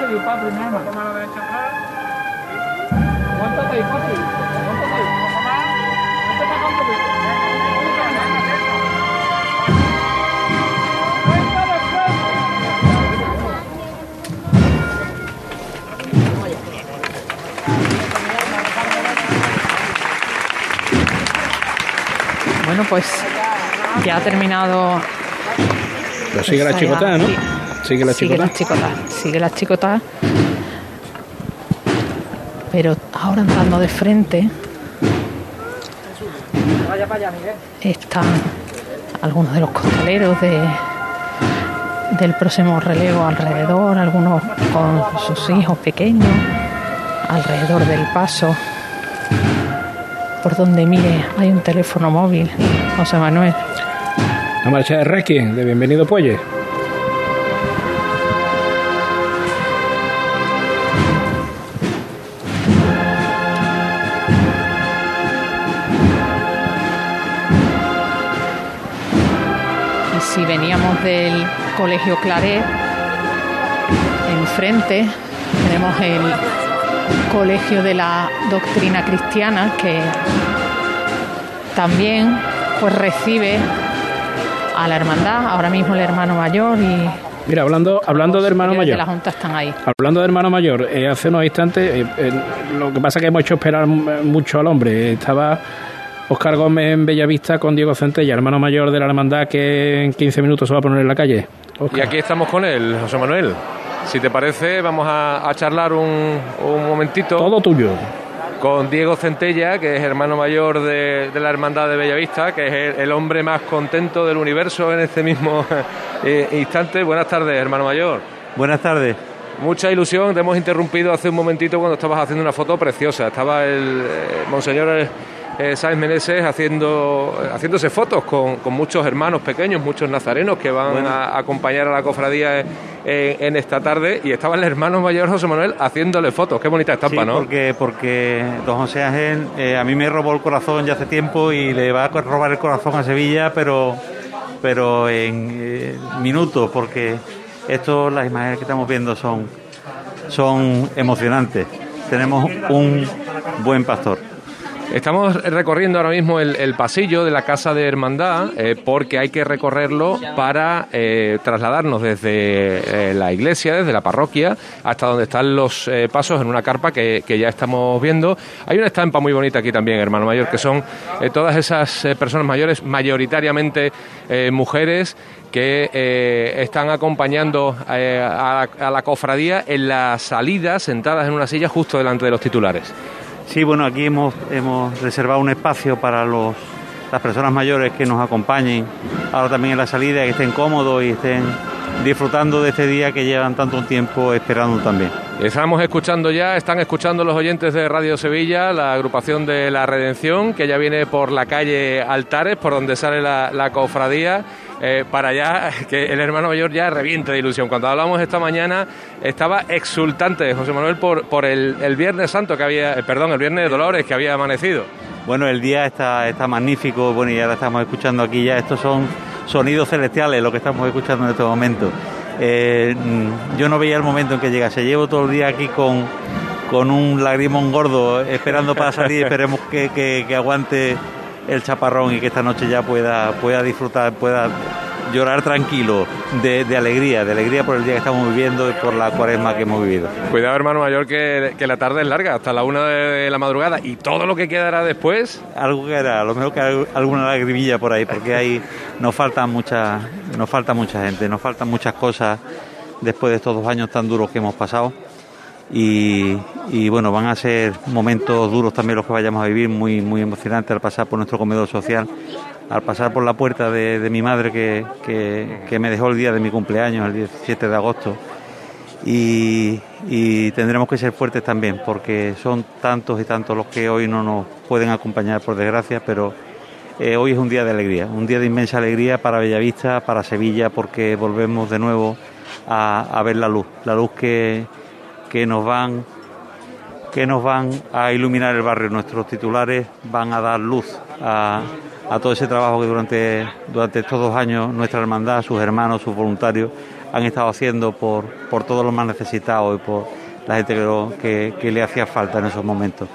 pues ya ha terminado Pero sigue la chicotada, ¿no? Sigue la Sigue chicotada. la chicotada. Sigue la chicotada. Pero ahora entrando de frente están algunos de los costaleros de, del próximo relevo alrededor, algunos con sus hijos pequeños, alrededor del paso. Por donde mire hay un teléfono móvil, José Manuel. La marcha de Requiem, de Bienvenido Puelle. Y si veníamos del Colegio Claret, enfrente tenemos el Colegio de la Doctrina Cristiana que también pues recibe a la hermandad, ahora mismo el hermano mayor y Mira, hablando, hablando de hermano de mayor. la Junta están ahí. Hablando de hermano mayor, eh, hace unos instantes, eh, eh, lo que pasa es que hemos hecho esperar m- mucho al hombre. Estaba Oscar Gómez en Bellavista con Diego Centella, hermano mayor de la hermandad que en 15 minutos se va a poner en la calle. Y aquí estamos con él, José Manuel. Si te parece, vamos a, a charlar un, un momentito. Todo tuyo. Con Diego Centella, que es hermano mayor de, de la Hermandad de Bellavista, que es el, el hombre más contento del universo en este mismo (laughs) eh, instante. Buenas tardes, hermano mayor. Buenas tardes. Mucha ilusión, te hemos interrumpido hace un momentito cuando estabas haciendo una foto preciosa. Estaba el eh, Monseñor eh, Sáenz Meneses haciendo, haciéndose fotos con, con muchos hermanos pequeños, muchos nazarenos que van Bueno. a, acompañar a la cofradía en, en esta tarde. Y estaba el hermano mayor José Manuel haciéndole fotos. Qué bonita estampa, Sí, ¿no? porque, porque don José Ángel eh, a mí me robó el corazón ya hace tiempo y le va a robar el corazón a Sevilla, pero, pero en eh, minutos, porque esto, las imágenes que estamos viendo son, son emocionantes. Tenemos un buen pastor. Estamos recorriendo ahora mismo el, pasillo de la Casa de Hermandad eh, porque hay que recorrerlo para eh, trasladarnos desde eh, la iglesia, desde la parroquia, hasta donde están los pasos en una carpa que, ya estamos viendo. Hay una estampa muy bonita aquí también, hermano mayor, que son todas esas personas mayores, mayoritariamente mujeres, que están acompañando a, a la cofradía en la salida, sentadas en una silla justo delante de los titulares. Sí, bueno, aquí hemos, hemos reservado un espacio para los, las personas mayores que nos acompañen ahora también en la salida, que estén cómodos y estén disfrutando de este día que llevan tanto tiempo esperando también. Estamos escuchando ya, están escuchando los oyentes de Radio Sevilla, la agrupación de la Redención, que ya viene por la calle Altares, por donde sale la, la cofradía, eh, para ya (laughs) que el hermano mayor ya reviente de ilusión. Cuando hablamos esta mañana, estaba exultante José Manuel por, por el, el Viernes Santo que había, eh, perdón, el Viernes de Dolores que había amanecido. Bueno, el día está, está magnífico, bueno, y ahora estamos escuchando aquí ya, estos son sonidos celestiales lo que estamos escuchando en estos momentos. Eh, yo no veía el momento en que llegase, llevo todo el día aquí con, con un lagrimón gordo esperando para salir, (laughs) esperemos que, que- que aguante el chaparrón y que esta noche ya pueda, pueda disfrutar, pueda llorar tranquilo de, de alegría, de alegría por el día que estamos viviendo y por la cuaresma que hemos vivido. Cuidado, hermano mayor, que, que la tarde es larga, hasta la una de la madrugada, y todo lo que quedará después algo que era, a lo mejor que alguna lagrimilla por ahí, porque ahí nos falta mucha, nos falta mucha gente, nos faltan muchas cosas después de estos dos años tan duros que hemos pasado. Y, bueno, van a ser momentos duros también los que vayamos a vivir, muy, muy emocionantes al pasar por nuestro comedor social, al pasar por la puerta de, mi madre que, que- me dejó el día de mi cumpleaños, el 17 de agosto. Y, tendremos que ser fuertes también, porque son tantos y tantos los que hoy no nos pueden acompañar, por desgracia, pero eh, hoy es un día de alegría, un día de inmensa alegría para Bellavista, para Sevilla, porque volvemos de nuevo a ver la luz, la luz que, que nos van que nos van a iluminar el barrio. Nuestros titulares van a dar luz a, todo ese trabajo que durante, durante estos dos años nuestra hermandad, sus hermanos, sus voluntarios han estado haciendo por, por todos los más necesitados y por la gente que, que, que le hacía falta en esos momentos.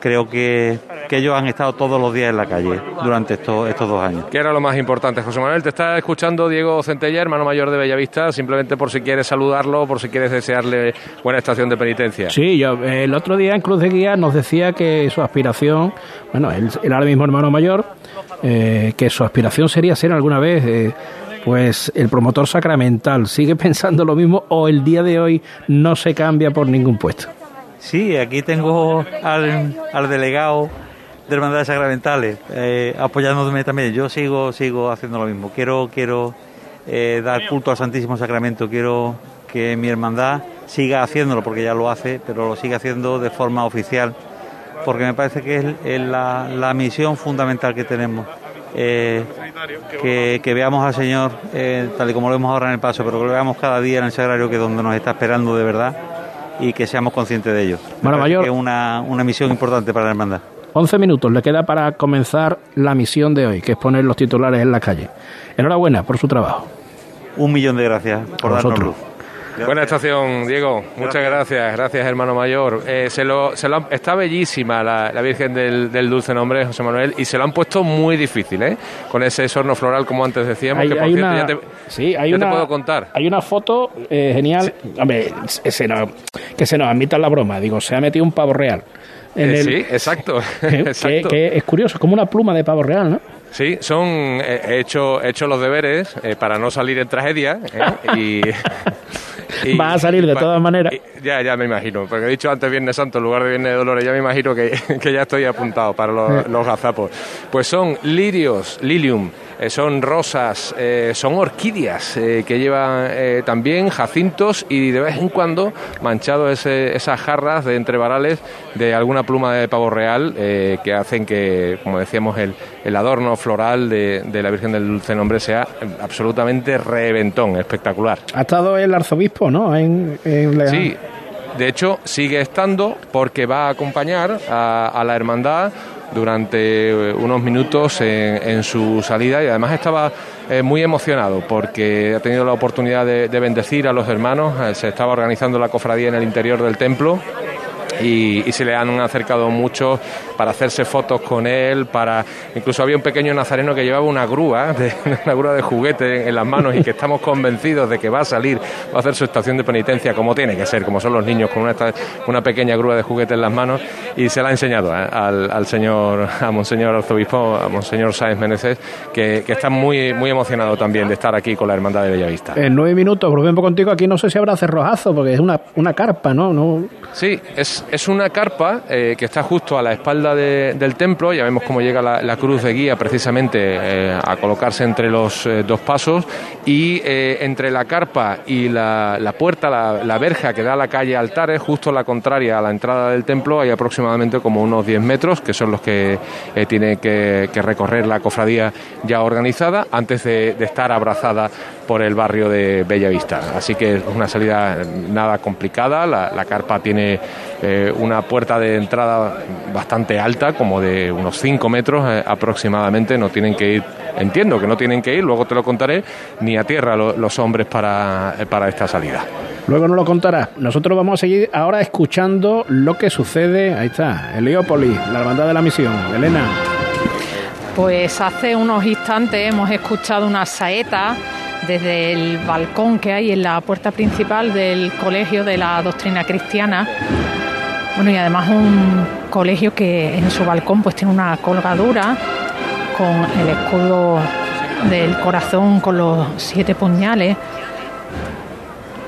Creo que, que ellos han estado todos los días en la calle durante estos, estos dos años. Que era lo más importante. José Manuel, te está escuchando Diego Centella, hermano mayor de Bellavista, simplemente por si quieres saludarlo, por si quieres desearle buena estación de penitencia. Sí, yo, eh, el otro día en Cruz de Guía nos decía que su aspiración, bueno, él, él ahora mismo hermano mayor, eh, que su aspiración sería ser alguna vez eh, Pues el promotor sacramental sigue (laughs) pensando lo mismo o el día de hoy no se cambia por ningún puesto. Sí, aquí tengo al, delegado de hermandades sacramentales eh, apoyándome también. Yo sigo sigo haciendo lo mismo. Quiero quiero eh, dar culto al Santísimo Sacramento. Quiero que mi hermandad siga haciéndolo porque ya lo hace, pero lo sigue haciendo de forma oficial porque me parece que es, la, misión fundamental que tenemos. Eh, que, veamos al Señor tal y como lo vemos ahora en el paso, pero que lo veamos cada día en el sagrario que es donde nos está esperando de verdad y que seamos conscientes de ello. Bueno, mayor. es una, una misión importante para la hermandad. 11 minutos le queda para comenzar la misión de hoy, que es poner los titulares en la calle. Enhorabuena por su trabajo. Un millón de gracias por darnos luz. Buena estación, Diego. Muchas gracias, gracias, hermano mayor. Eh, se lo, se lo está bellísima la, la Virgen del, del, Dulce Nombre, José Manuel, y se lo han puesto muy difícil, ¿eh? Con ese sorno floral, como antes decíamos. Hay, que por hay cierto, una, ya te, sí, hay ya una, te puedo contar. Hay una foto eh, genial. Hombre, se nos, que se nos admita la broma. Digo, se ha metido un pavo real. En Eh, el, sí, exacto. (laughs) que, (laughs) exacto. que es curioso, como una pluma de pavo real, ¿no? Sí, son eh, he hecho, he hecho los deberes eh, para no salir en tragedia ¿eh? y, (laughs) y- Va a salir de todas maneras. ya, ya me imagino, porque he dicho antes Viernes Santo en lugar de Viernes de Dolores, ya me imagino que, (laughs) que ya estoy apuntado para los, los gazapos. Pues son lirios, lilium, son rosas, eh, son orquídeas eh, que llevan eh, también jacintos y de vez en cuando manchados ese- esas jarras de entre varales de alguna pluma de pavo real eh, que hacen que, como decíamos, el, el adorno floral de, de la Virgen del Dulce Nombre sea absolutamente reventón, espectacular. Ha estado el arzobispo, ¿no? En, en la- Sí, de hecho sigue estando porque va a acompañar a, a la hermandad durante eh, unos minutos en, su salida y además estaba eh, muy emocionado porque ha tenido la oportunidad de, de bendecir a los hermanos, eh, se estaba organizando la cofradía en el interior del templo. Y, y se le han acercado muchos para hacerse fotos con él, para incluso había un pequeño nazareno que llevaba una grúa, (laughs) de, una grúa de juguete en las manos y que estamos convencidos de que va a salir, va a hacer su estación de penitencia como tiene que ser, como son los niños con una, una pequeña grúa de juguete en las manos y se la ha enseñado ¿eh? al, al señor, a monseñor arzobispo, a monseñor Sáenz Meneses, que, que está muy, muy emocionado también de estar aquí con la hermandad de Bellavista. En nueve minutos volvemos contigo. Aquí no sé si habrá cerrojazo, porque es una, una carpa, ¿no? no Sí, es, es una carpa eh, que está justo a la espalda de- del templo. Ya vemos cómo llega la, cruz de guía precisamente eh, a colocarse entre los eh, dos pasos. Y eh, entre la carpa y la, la puerta, la, verja que da a la calle Altares, justo la contraria a la entrada del templo, hay aproximadamente como unos 10 metros, que son los que tiene que, recorrer la cofradía ya organizada antes de estar abrazada por el barrio de Bellavista. Así que es una salida nada complicada. La, la carpa tiene eh, una puerta de entrada bastante alta, como de unos 5 metros eh, aproximadamente. No tienen que ir, entiendo que no tienen que ir, luego te lo contaré, ni a tierra lo- los hombres para, eh, para esta salida. Luego nos lo contará. Nosotros vamos a seguir ahora escuchando lo que sucede. Ahí está, Heliópolis, la hermandad de la misión. Elena. Pues hace unos instantes hemos escuchado una saeta desde el balcón que hay en la puerta principal del Colegio de la Doctrina Cristiana. Bueno, y además un colegio que en su balcón pues tiene una colgadura con el escudo del corazón con los siete puñales,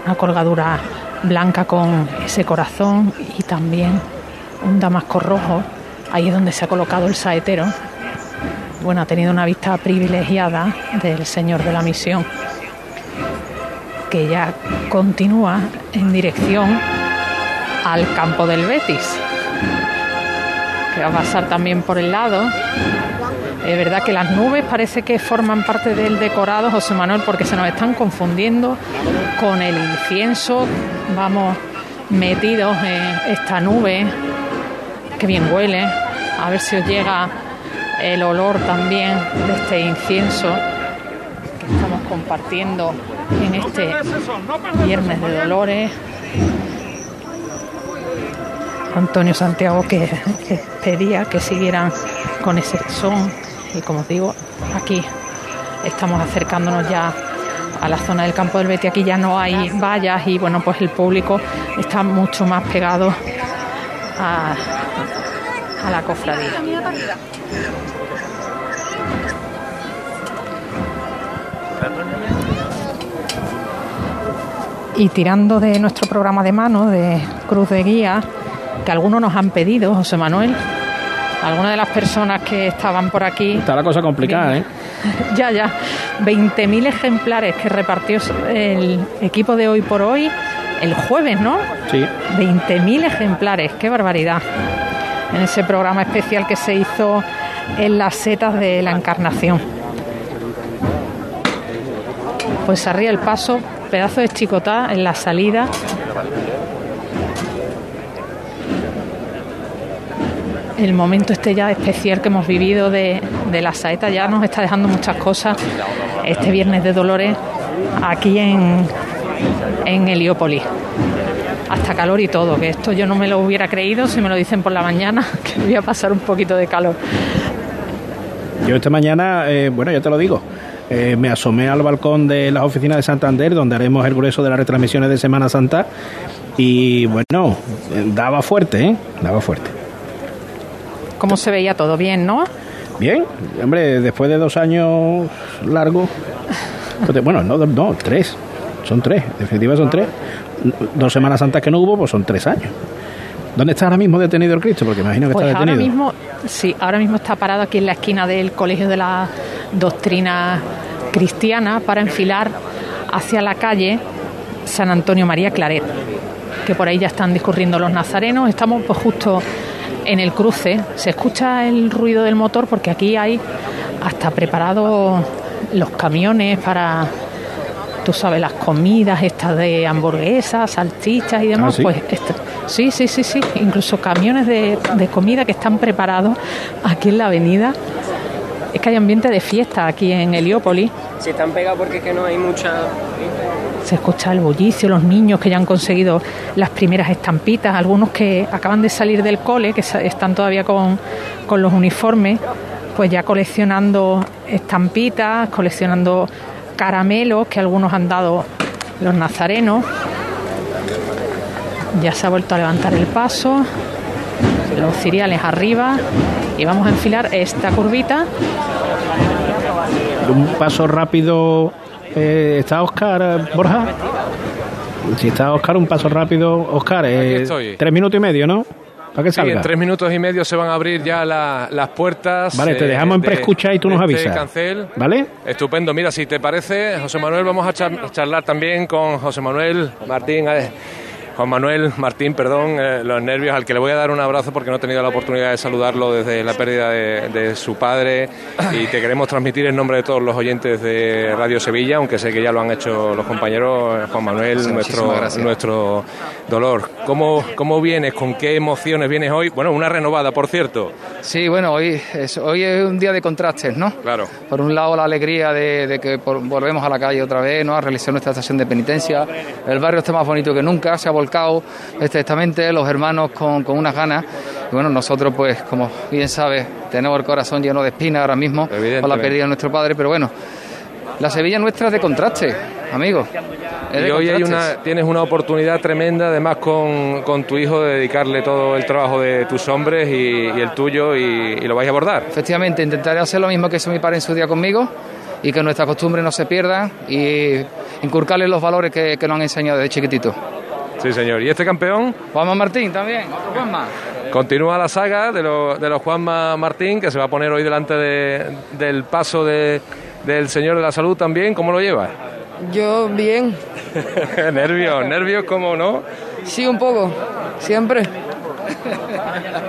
una colgadura blanca con ese corazón y también un damasco rojo. Ahí es donde se ha colocado el saetero bueno, ha tenido una vista privilegiada del Señor de la Misión, que ya continúa en dirección al campo del Betis, que va a pasar también por el lado. Es verdad que las nubes parece que forman parte del decorado, José Manuel, porque se nos están confundiendo con el incienso. Vamos metidos en esta nube, que bien huele. A ver si os llega el olor también de este incienso que estamos compartiendo en este Viernes de Dolores. Antonio Santiago que, pedía que siguieran con ese son y como os digo, aquí estamos acercándonos ya a la zona del campo del Betty, aquí ya no hay vallas y bueno, pues el público está mucho más pegado a, a la cofradía. Y tirando de nuestro programa de mano, de Cruz de Guía, que algunos nos han pedido, José Manuel, algunas de las personas que estaban por aquí. Está la cosa complicada, ¿eh? (laughs) ya, ya. 20.000 ejemplares que repartió el equipo de hoy por hoy el jueves, ¿no? Sí. 20.000 ejemplares, qué barbaridad. En ese programa especial que se hizo en las setas de la Encarnación. Pues arriba el paso, pedazo de chicotá en la salida. El momento este ya especial que hemos vivido de, de la saeta ya nos está dejando muchas cosas este viernes de Dolores aquí en, en Heliópolis. Hasta calor y todo, que esto yo no me lo hubiera creído si me lo dicen por la mañana, (laughs) que voy a pasar un poquito de calor. Yo esta mañana, eh, bueno, ya te lo digo, eh, me asomé al balcón de las oficinas de Santander, donde haremos el grueso de las retransmisiones de Semana Santa, y bueno, eh, daba fuerte, ¿eh? Daba fuerte. ¿Cómo se veía todo? Bien, ¿no? Bien, hombre, después de dos años largos, (laughs) bueno, no, no, tres, son tres, en definitiva son tres. Dos Semanas Santas que no hubo, pues son tres años. ¿Dónde está ahora mismo detenido el Cristo? Porque imagino que Pues está ahora detenido. mismo, sí, ahora mismo está parado aquí en la esquina del Colegio de la Doctrina Cristiana para enfilar hacia la calle San Antonio María Claret, que por ahí ya están discurriendo los nazarenos. Estamos pues justo en el cruce. Se escucha el ruido del motor porque aquí hay hasta preparados los camiones para, tú sabes, las comidas estas de hamburguesas, salchichas y demás. Ah, ¿sí? Pues est- sí, sí, sí, sí. Incluso camiones de, de comida que están preparados aquí en la avenida. Es que hay ambiente de fiesta aquí en Heliópolis. Si están pegados porque es que no hay mucha... Se escucha el bullicio, los niños que ya han conseguido las primeras estampitas, algunos que acaban de salir del cole, que están todavía con, con los uniformes, pues ya coleccionando estampitas, coleccionando caramelos que algunos han dado los nazarenos. Ya se ha vuelto a levantar el paso, los ciriales arriba y vamos a enfilar esta curvita. Un paso rápido. eh, ¿Está Oscar eh, Borja? Si está Oscar, un paso rápido. Oscar, eh, tres minutos y medio, ¿no? Para que Sí, salga. en tres minutos y medio se van a abrir ya la- las puertas. Vale, te dejamos en preescucha y tú nos este avisas. cancel. ¿Vale? Estupendo. Mira, si te parece, José Manuel, vamos a char- charlar también con José Manuel Martín. Juan Manuel Martín, perdón, eh, los nervios, al que le voy a dar un abrazo porque no he tenido la oportunidad de saludarlo desde la pérdida de, de su padre y te queremos transmitir en nombre de todos los oyentes de Radio Sevilla, aunque sé que ya lo han hecho los compañeros, eh, Juan Manuel, Sí, nuestro, nuestro dolor. ¿Cómo, ¿Cómo vienes? ¿Con qué emociones vienes hoy? Bueno, una renovada, por cierto. Sí, bueno, hoy es, hoy es un día de contrastes, ¿no? Claro. Por un lado, la alegría de, de que por- volvemos a la calle otra vez, ¿no? A realizar nuestra estación de penitencia. El barrio está más bonito que nunca, se ha volcado estrechtamente, los hermanos con, con unas ganas. Y bueno, nosotros, pues, como bien sabes, tenemos el corazón lleno de espinas ahora mismo por la pérdida de nuestro padre, pero bueno, la Sevilla nuestra es de contraste, amigos. Y hoy hay una, tienes una oportunidad tremenda, además con, con tu hijo, de dedicarle todo el trabajo de tus hombres y, y el tuyo, y, y lo vais a abordar. Efectivamente, intentaré hacer lo mismo que hizo mi padre en su día conmigo y que nuestras costumbres no se pierdan y inculcarles los valores que, que nos han enseñado desde chiquitito. Sí, señor. ¿Y este campeón? Juanma Martín también, otro Juanma. Continúa la saga de, lo- de los Juanma Martín, que se va a poner hoy delante de- del paso de- del Señor de la Salud también. ¿Cómo lo llevas? Yo bien, (laughs) nervios, nervios, ¿cómo no? sí un poco, siempre.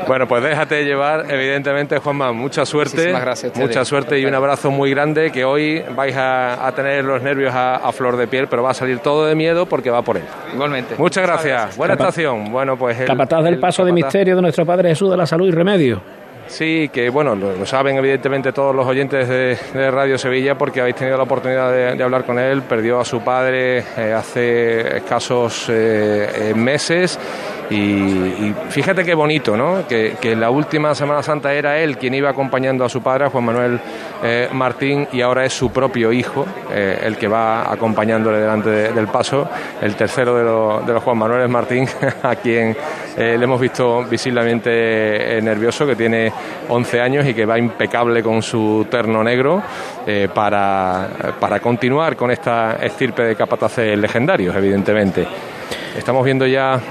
Bueno, pues déjate llevar, evidentemente, Juanma, mucha suerte. Muchísimas gracias. Mucha suerte y un abrazo muy grande, que hoy vais a, a tener los nervios a, a flor de piel, pero va a salir todo de miedo porque va por él. Igualmente. Muchas gracias. Buena Capa- estación. Bueno, pues el, Capataz del el paso de capataz- misterio de nuestro Padre Jesús de la Salud y Remedio. Sí, que bueno, lo, lo saben evidentemente todos los oyentes de, de Radio Sevilla porque habéis tenido la oportunidad de, de hablar con él. Perdió a su padre eh, hace escasos eh, eh, meses y, fíjate qué bonito, ¿no? Que, que la última Semana Santa era él quien iba acompañando a su padre, Juan Manuel eh, Martín, y ahora es su propio hijo eh, el que va acompañándole delante de- del paso, el tercero de, los- Juan Manuel Martín, (laughs) a quien eh, le hemos visto visiblemente nervioso, que tiene 11 años y que va impecable con su terno negro para, para continuar con esta estirpe de capataces legendarios, evidentemente. Estamos viendo ya